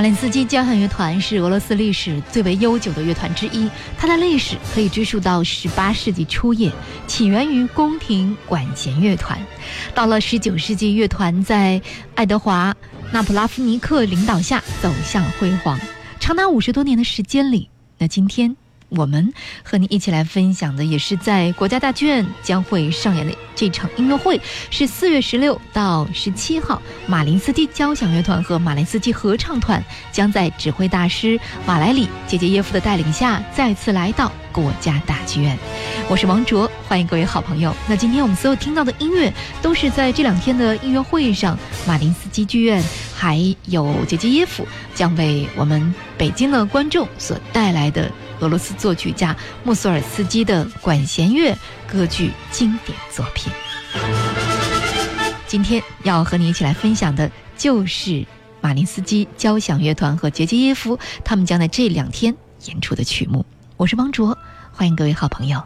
马林斯基交响乐团是俄罗斯历史最为悠久的乐团之一，它的历史可以追溯到18世纪初叶，起源于宫廷管弦乐团。到了19世纪，乐团在爱德华·纳普拉夫尼克领导下走向辉煌。长达五十多年的时间里，那今天。我们和你一起来分享的，也是在国家大剧院将会上演的这场音乐会，是四月十六到十七号，马林斯基交响乐团和马林斯基合唱团将在指挥大师马莱里杰杰耶夫的带领下，再次来到国家大剧院。我是王卓，欢迎各位好朋友。那今天我们所有听到的音乐，都是在这两天的音乐会上，马林斯基剧院还有杰杰耶夫将为我们北京的观众所带来的。俄罗斯作曲家穆索尔斯基的管弦乐歌剧经典作品。今天要和你一起来分享的就是马林斯基交响乐团和杰杰耶夫他们将在这两天演出的曲目。我是王卓，欢迎各位好朋友。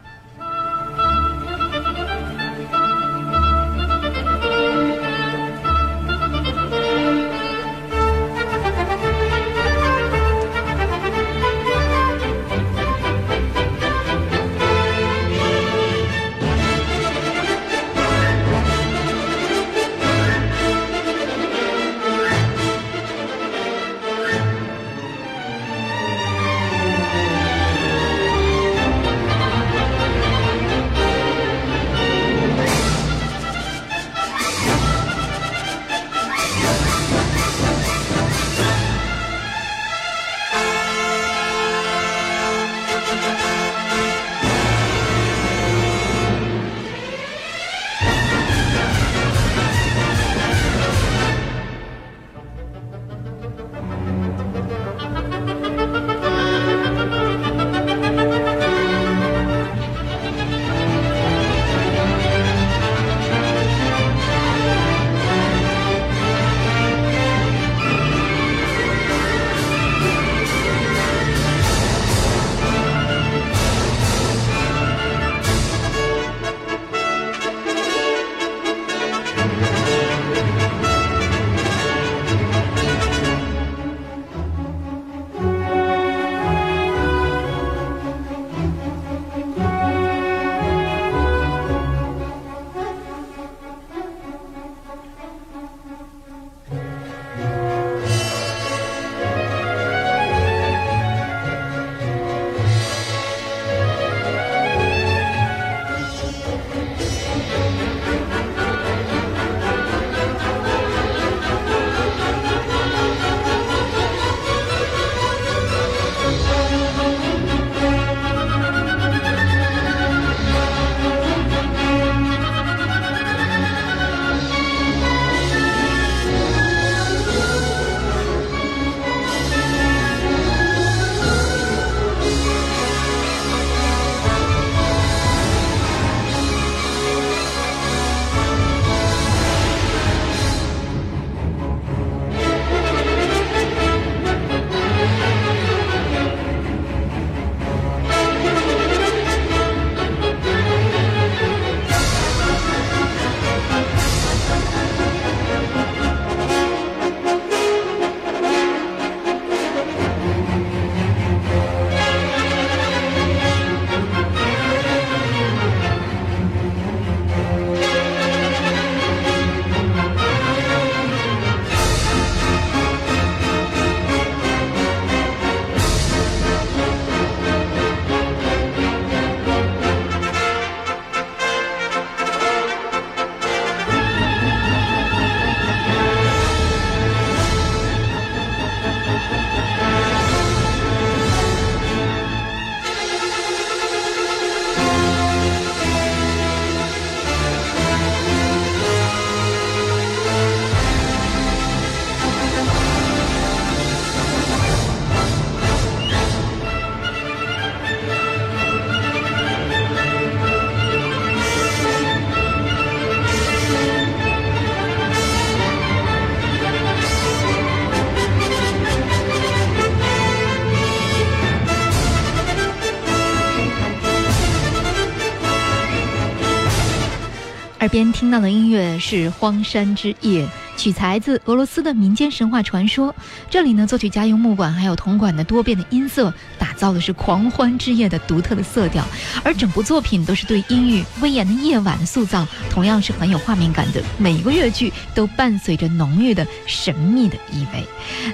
耳边听到的音乐是《荒山之夜》，取材自俄罗斯的民间神话传说。这里呢，作曲家用木管还有铜管的多变的音色，打造的是狂欢之夜的独特的色调。而整部作品都是对阴郁威严的夜晚的塑造，同样是很有画面感的。每一个乐句都伴随着浓郁的神秘的意味。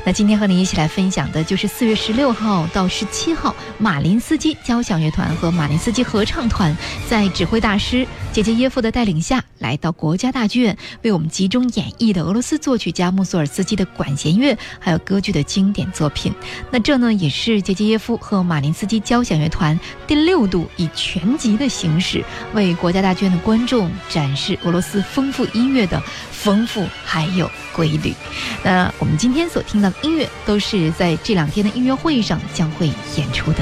那今天和你一起来分享的就是四月十六号到十七号，马林斯基交响乐团和马林斯基合唱团在指挥大师杰杰耶夫的带领下，来到国家大剧院，为我们集中演绎的俄罗斯作曲家穆索尔斯基的管弦乐还有歌剧的经典作品。那这呢，也是杰杰耶夫和马林斯基交响乐团第六度以全集的形式，为国家大剧院的观众展示俄罗斯丰富音乐的丰富还有规律。那我们今天所听到的音乐，都是在这两天的音乐会上将会演出的。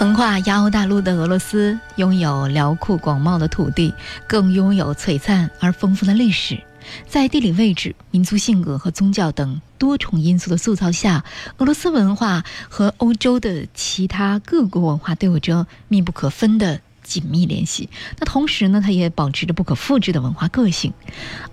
横跨亚欧大陆的俄罗斯，拥有辽阔广袤的土地，更拥有璀璨而丰富的历史。在地理位置、民族性格和宗教等多重因素的塑造下，俄罗斯文化和欧洲的其他各国文化都有着密不可分的。紧密联系。那同时呢，它也保持着不可复制的文化个性。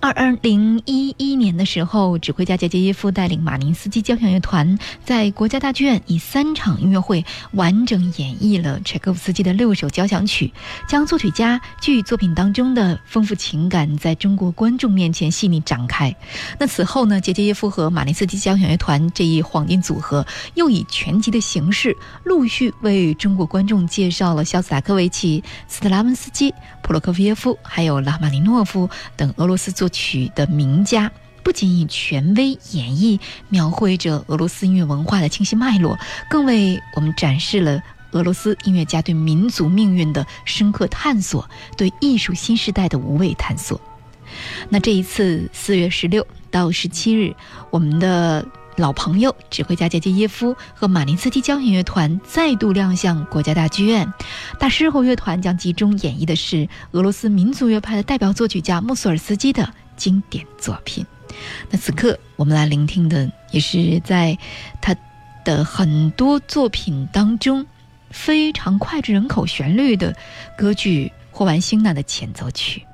二二零一一年的时候，指挥家杰杰耶夫带领马林斯基交响乐团在国家大剧院以三场音乐会完整演绎了柴可夫斯基的六首交响曲，将作曲家剧作品当中的丰富情感在中国观众面前细腻展开。那此后呢，杰杰耶夫和马林斯基交响乐团这一黄金组合又以全集的形式陆续为中国观众介绍了肖斯塔科维奇。斯特拉文斯基、普罗科菲耶夫，还有拉马尼诺夫等俄罗斯作曲的名家，不仅以权威演绎描绘着俄罗斯音乐文化的清晰脉络，更为我们展示了俄罗斯音乐家对民族命运的深刻探索，对艺术新时代的无畏探索。那这一次四月十六到十七日，我们的。老朋友，指挥家杰杰耶夫和马林斯基交响乐团再度亮相国家大剧院。大师后乐团将集中演绎的是俄罗斯民族乐派的代表作曲家穆索尔斯基的经典作品。那此刻我们来聆听的，也是在他的很多作品当中非常脍炙人口旋律的歌剧《霍万辛娜》的前奏曲。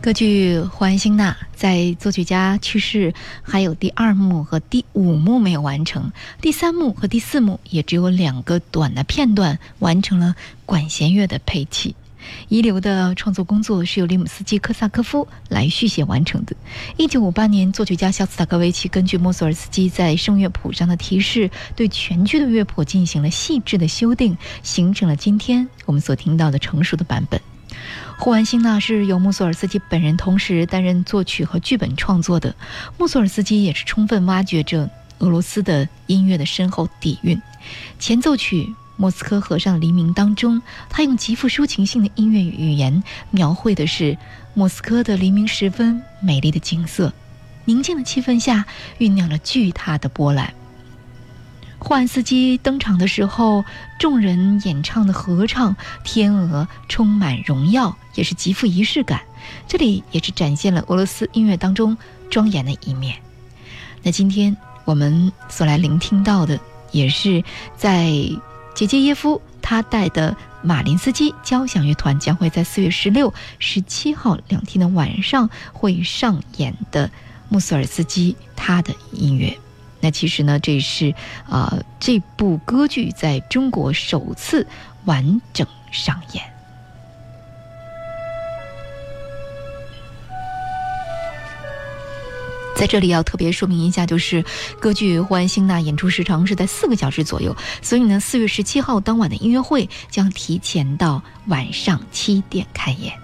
歌剧《霍安星娜》在作曲家去世，还有第二幕和第五幕没有完成，第三幕和第四幕也只有两个短的片段完成了管弦乐的配器。遗留的创作工作是由里姆斯基科萨科夫来续写完成的。一九五八年，作曲家肖斯塔科维奇根据莫索尔斯基在声乐谱上的提示，对全剧的乐谱进行了细致的修订，形成了今天我们所听到的成熟的版本。霍安星娜是由穆索尔斯基本人同时担任作曲和剧本创作的。穆索尔斯基也是充分挖掘着俄罗斯的音乐的深厚底蕴。前奏曲《莫斯科河上黎明》当中，他用极富抒情性的音乐语言描绘的是莫斯科的黎明时分美丽的景色。宁静的气氛下酝酿了巨大的波澜。霍安斯基登场的时候，众人演唱的合唱《天鹅》充满荣耀，也是极富仪式感。这里也是展现了俄罗斯音乐当中庄严的一面。那今天我们所来聆听到的，也是在杰杰耶夫他带的马林斯基交响乐团将会在四月十六、十七号两天的晚上会上演的穆索尔斯基他的音乐。那其实呢，这是啊这部歌剧在中国首次完整上演。在这里要特别说明一下，就是歌剧《霍安星娜》演出时长是在四个小时左右，所以呢，四月十七号当晚的音乐会将提前到晚上七点开演。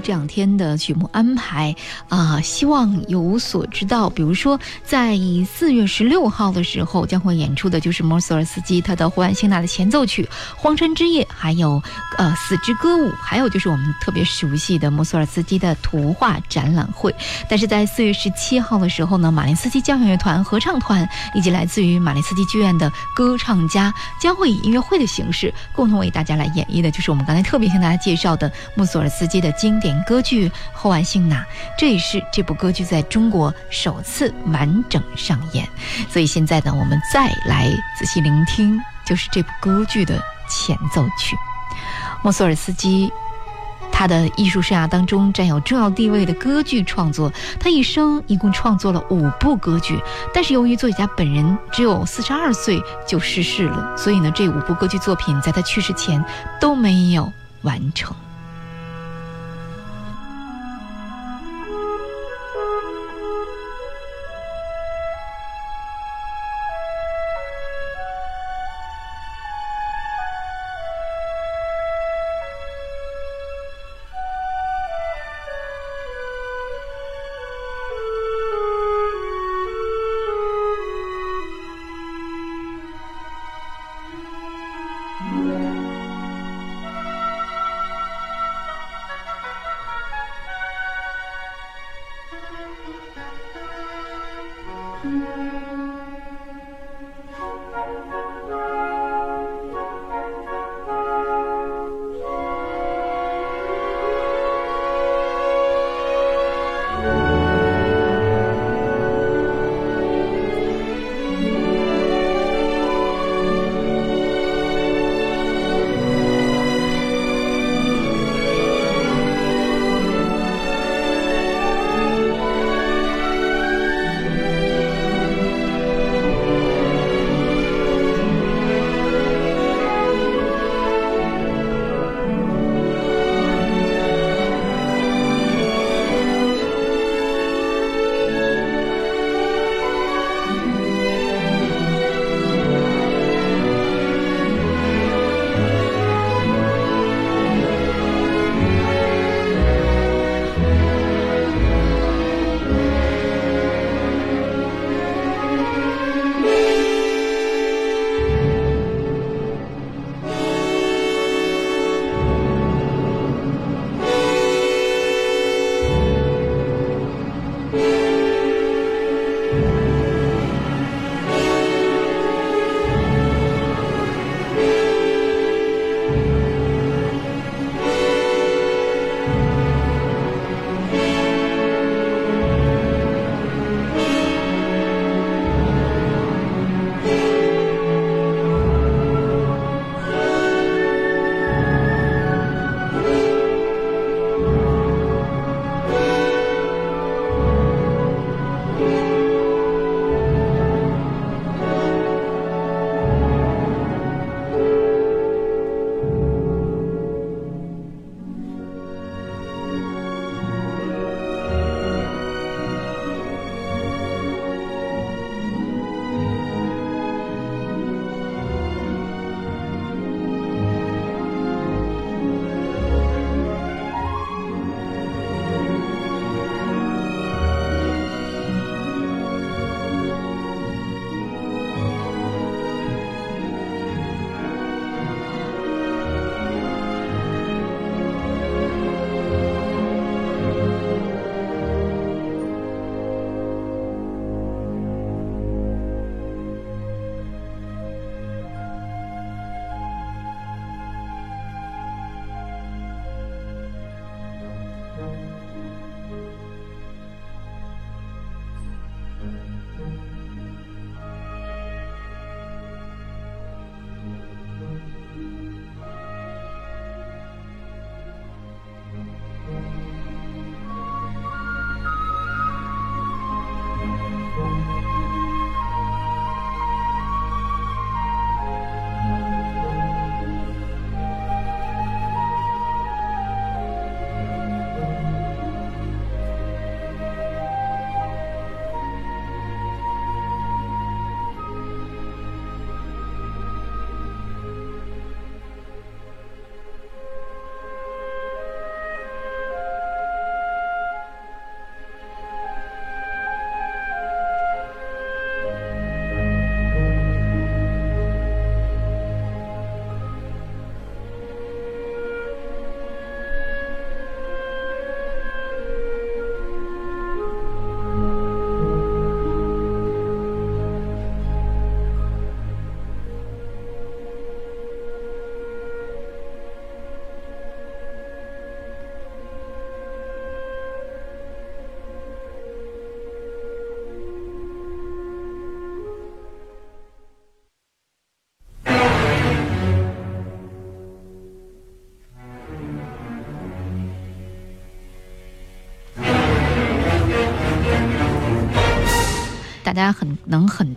这两天的曲目安排啊，希望有所知道。比如说，在四月十六号的时候，将会演出的就是莫索尔斯基他的《霍安辛娜》的前奏曲《荒山之夜》，还有呃《死之歌舞》，还有就是我们特别熟悉的莫索尔斯基的图画展览会。但是在四月十七号的时候呢，马林斯基交响乐团合唱团以及来自于马林斯基剧院的歌唱家将会以音乐会的形式，共同为大家来演绎的，就是我们刚才特别向大家介绍的莫索尔斯基的。经典歌剧《后安幸娜》，这也是这部歌剧在中国首次完整上演。所以现在呢，我们再来仔细聆听，就是这部歌剧的前奏曲。莫索尔斯基，他的艺术生涯当中占有重要地位的歌剧创作，他一生一共创作了五部歌剧。但是由于作曲家本人只有四十二岁就逝世了，所以呢，这五部歌剧作品在他去世前都没有完成。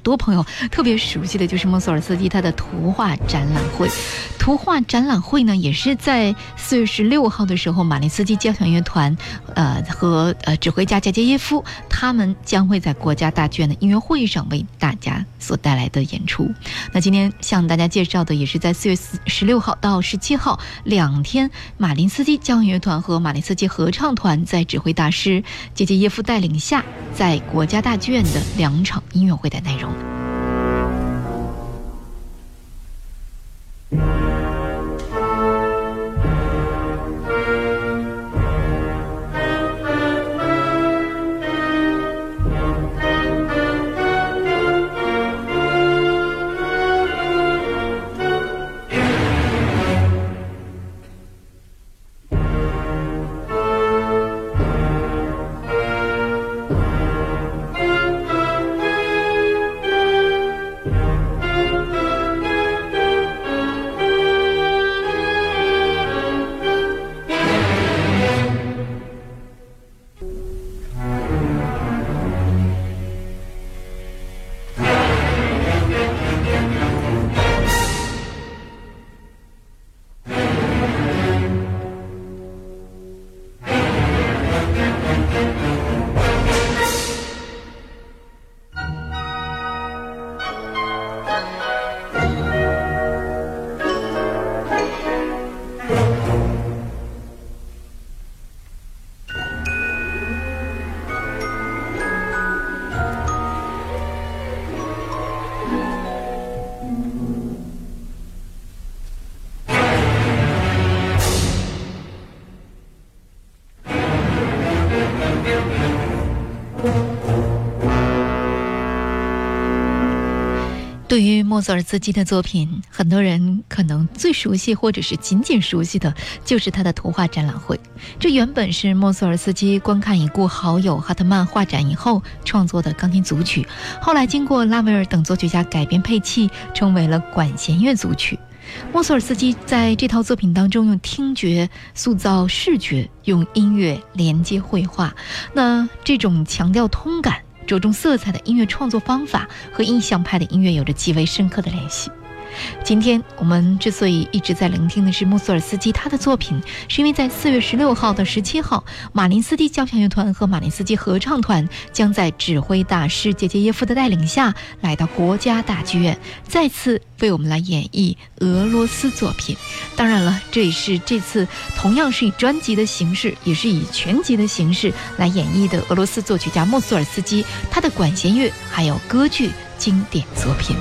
多朋友特别熟悉的就是莫索尔斯基他的图画展览会。图画展览会呢，也是在四月十六号的时候，马林斯基交响乐团，呃和呃指挥家加杰耶夫他们将会在国家大剧院的音乐会上为大家所带来的演出。那今天向大家介绍的也是在四月十六号到十七号两天，马林斯基交响乐团和马林斯基合唱团在指挥大师杰杰耶夫带领下，在国家大剧院的两场音乐会的内容。对于莫索尔斯基的作品，很多人可能最熟悉，或者是仅仅熟悉的，就是他的图画展览会。这原本是莫索尔斯基观看已故好友哈特曼画展以后创作的钢琴组曲，后来经过拉威尔等作曲家改编配器，成为了管弦乐组曲。莫索尔斯基在这套作品当中，用听觉塑造视觉，用音乐连接绘画。那这种强调通感。着重色彩的音乐创作方法和印象派的音乐有着极为深刻的联系。今天我们之所以一直在聆听的是穆索尔斯基他的作品，是因为在四月十六号到十七号，马林斯基交响乐团和马林斯基合唱团将在指挥大师杰杰耶夫的带领下来到国家大剧院，再次为我们来演绎俄罗斯作品。当然了，这也是这次同样是以专辑的形式，也是以全集的形式来演绎的俄罗斯作曲家莫索尔斯基他的管弦乐还有歌剧经典作品。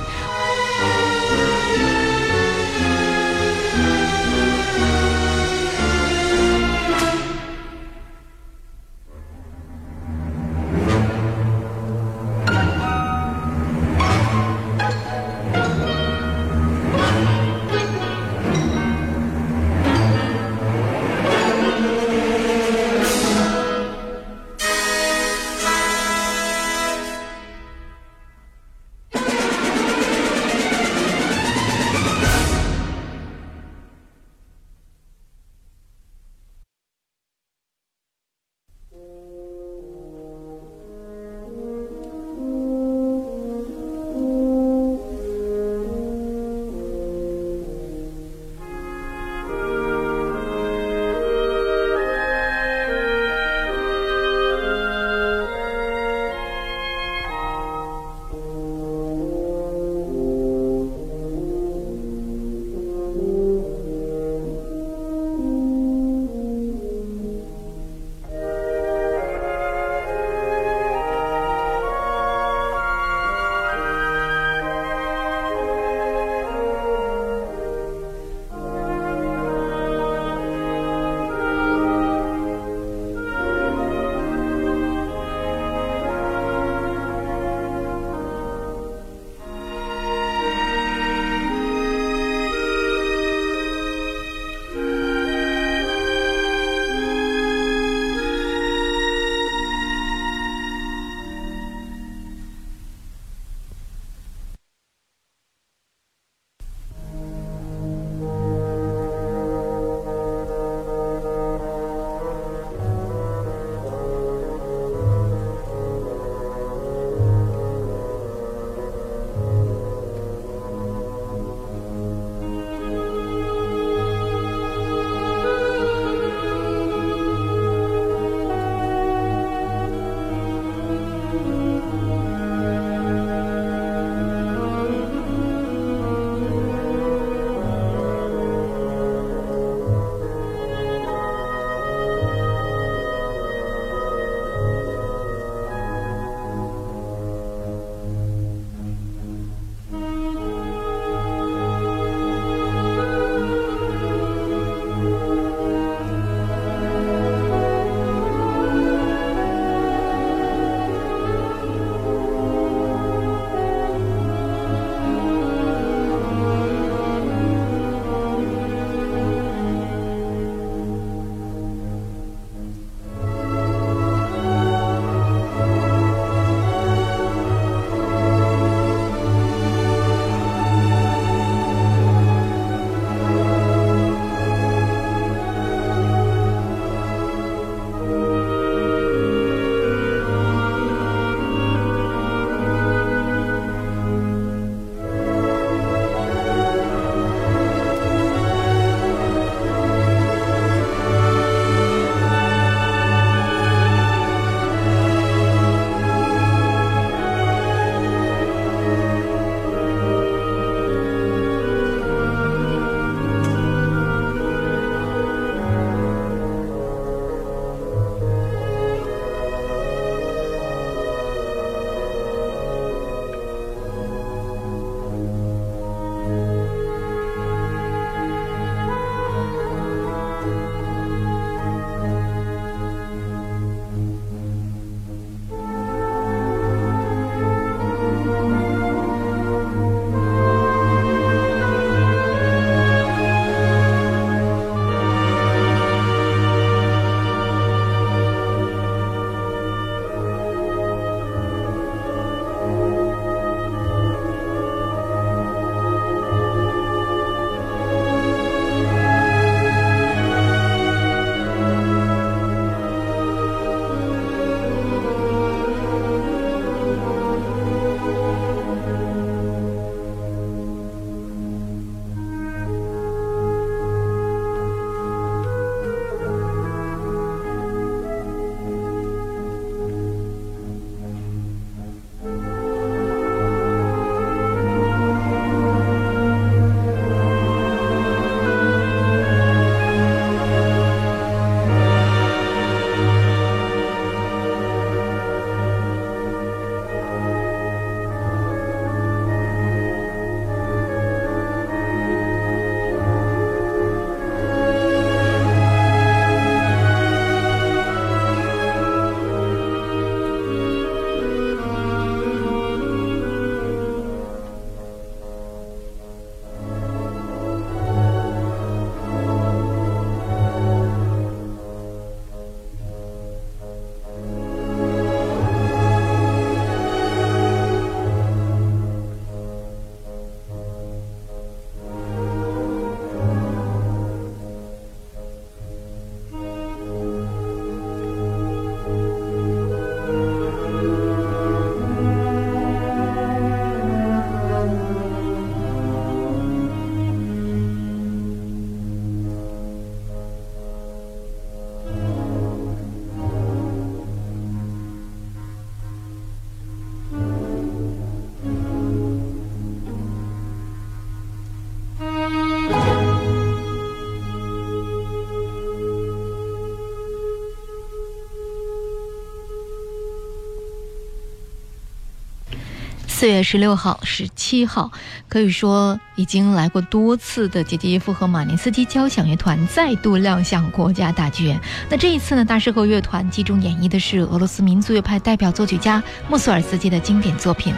四月十六号、十七号，可以说已经来过多次的杰杰耶夫和马林斯基交响乐团再度亮相国家大剧院。那这一次呢，大师和乐团集中演绎的是俄罗斯民族乐派代表作曲家莫索尔斯基的经典作品。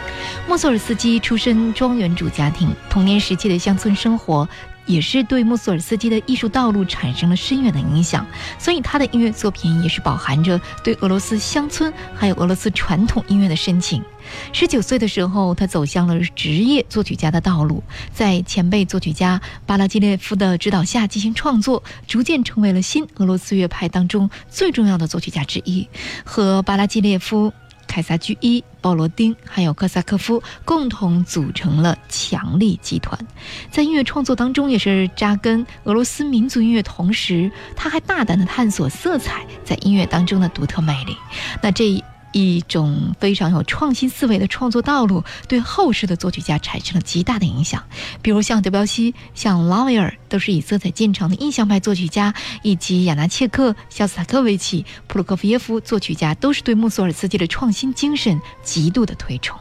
莫索尔斯基出身庄园主家庭，童年时期的乡村生活。也是对穆索尔斯基的艺术道路产生了深远的影响，所以他的音乐作品也是饱含着对俄罗斯乡村还有俄罗斯传统音乐的深情。十九岁的时候，他走向了职业作曲家的道路，在前辈作曲家巴拉基列夫的指导下进行创作，逐渐成为了新俄罗斯乐派当中最重要的作曲家之一，和巴拉基列夫。凯撒居伊、鲍罗丁还有克萨科夫共同组成了强力集团，在音乐创作当中也是扎根俄罗斯民族音乐，同时他还大胆的探索色彩在音乐当中的独特魅力。那这。一种非常有创新思维的创作道路，对后世的作曲家产生了极大的影响。比如像德彪西、像拉威尔，都是以色彩见长的印象派作曲家，以及亚纳切克、肖斯塔科维奇、普鲁科夫耶夫作曲家，都是对穆索尔斯基的创新精神极度的推崇。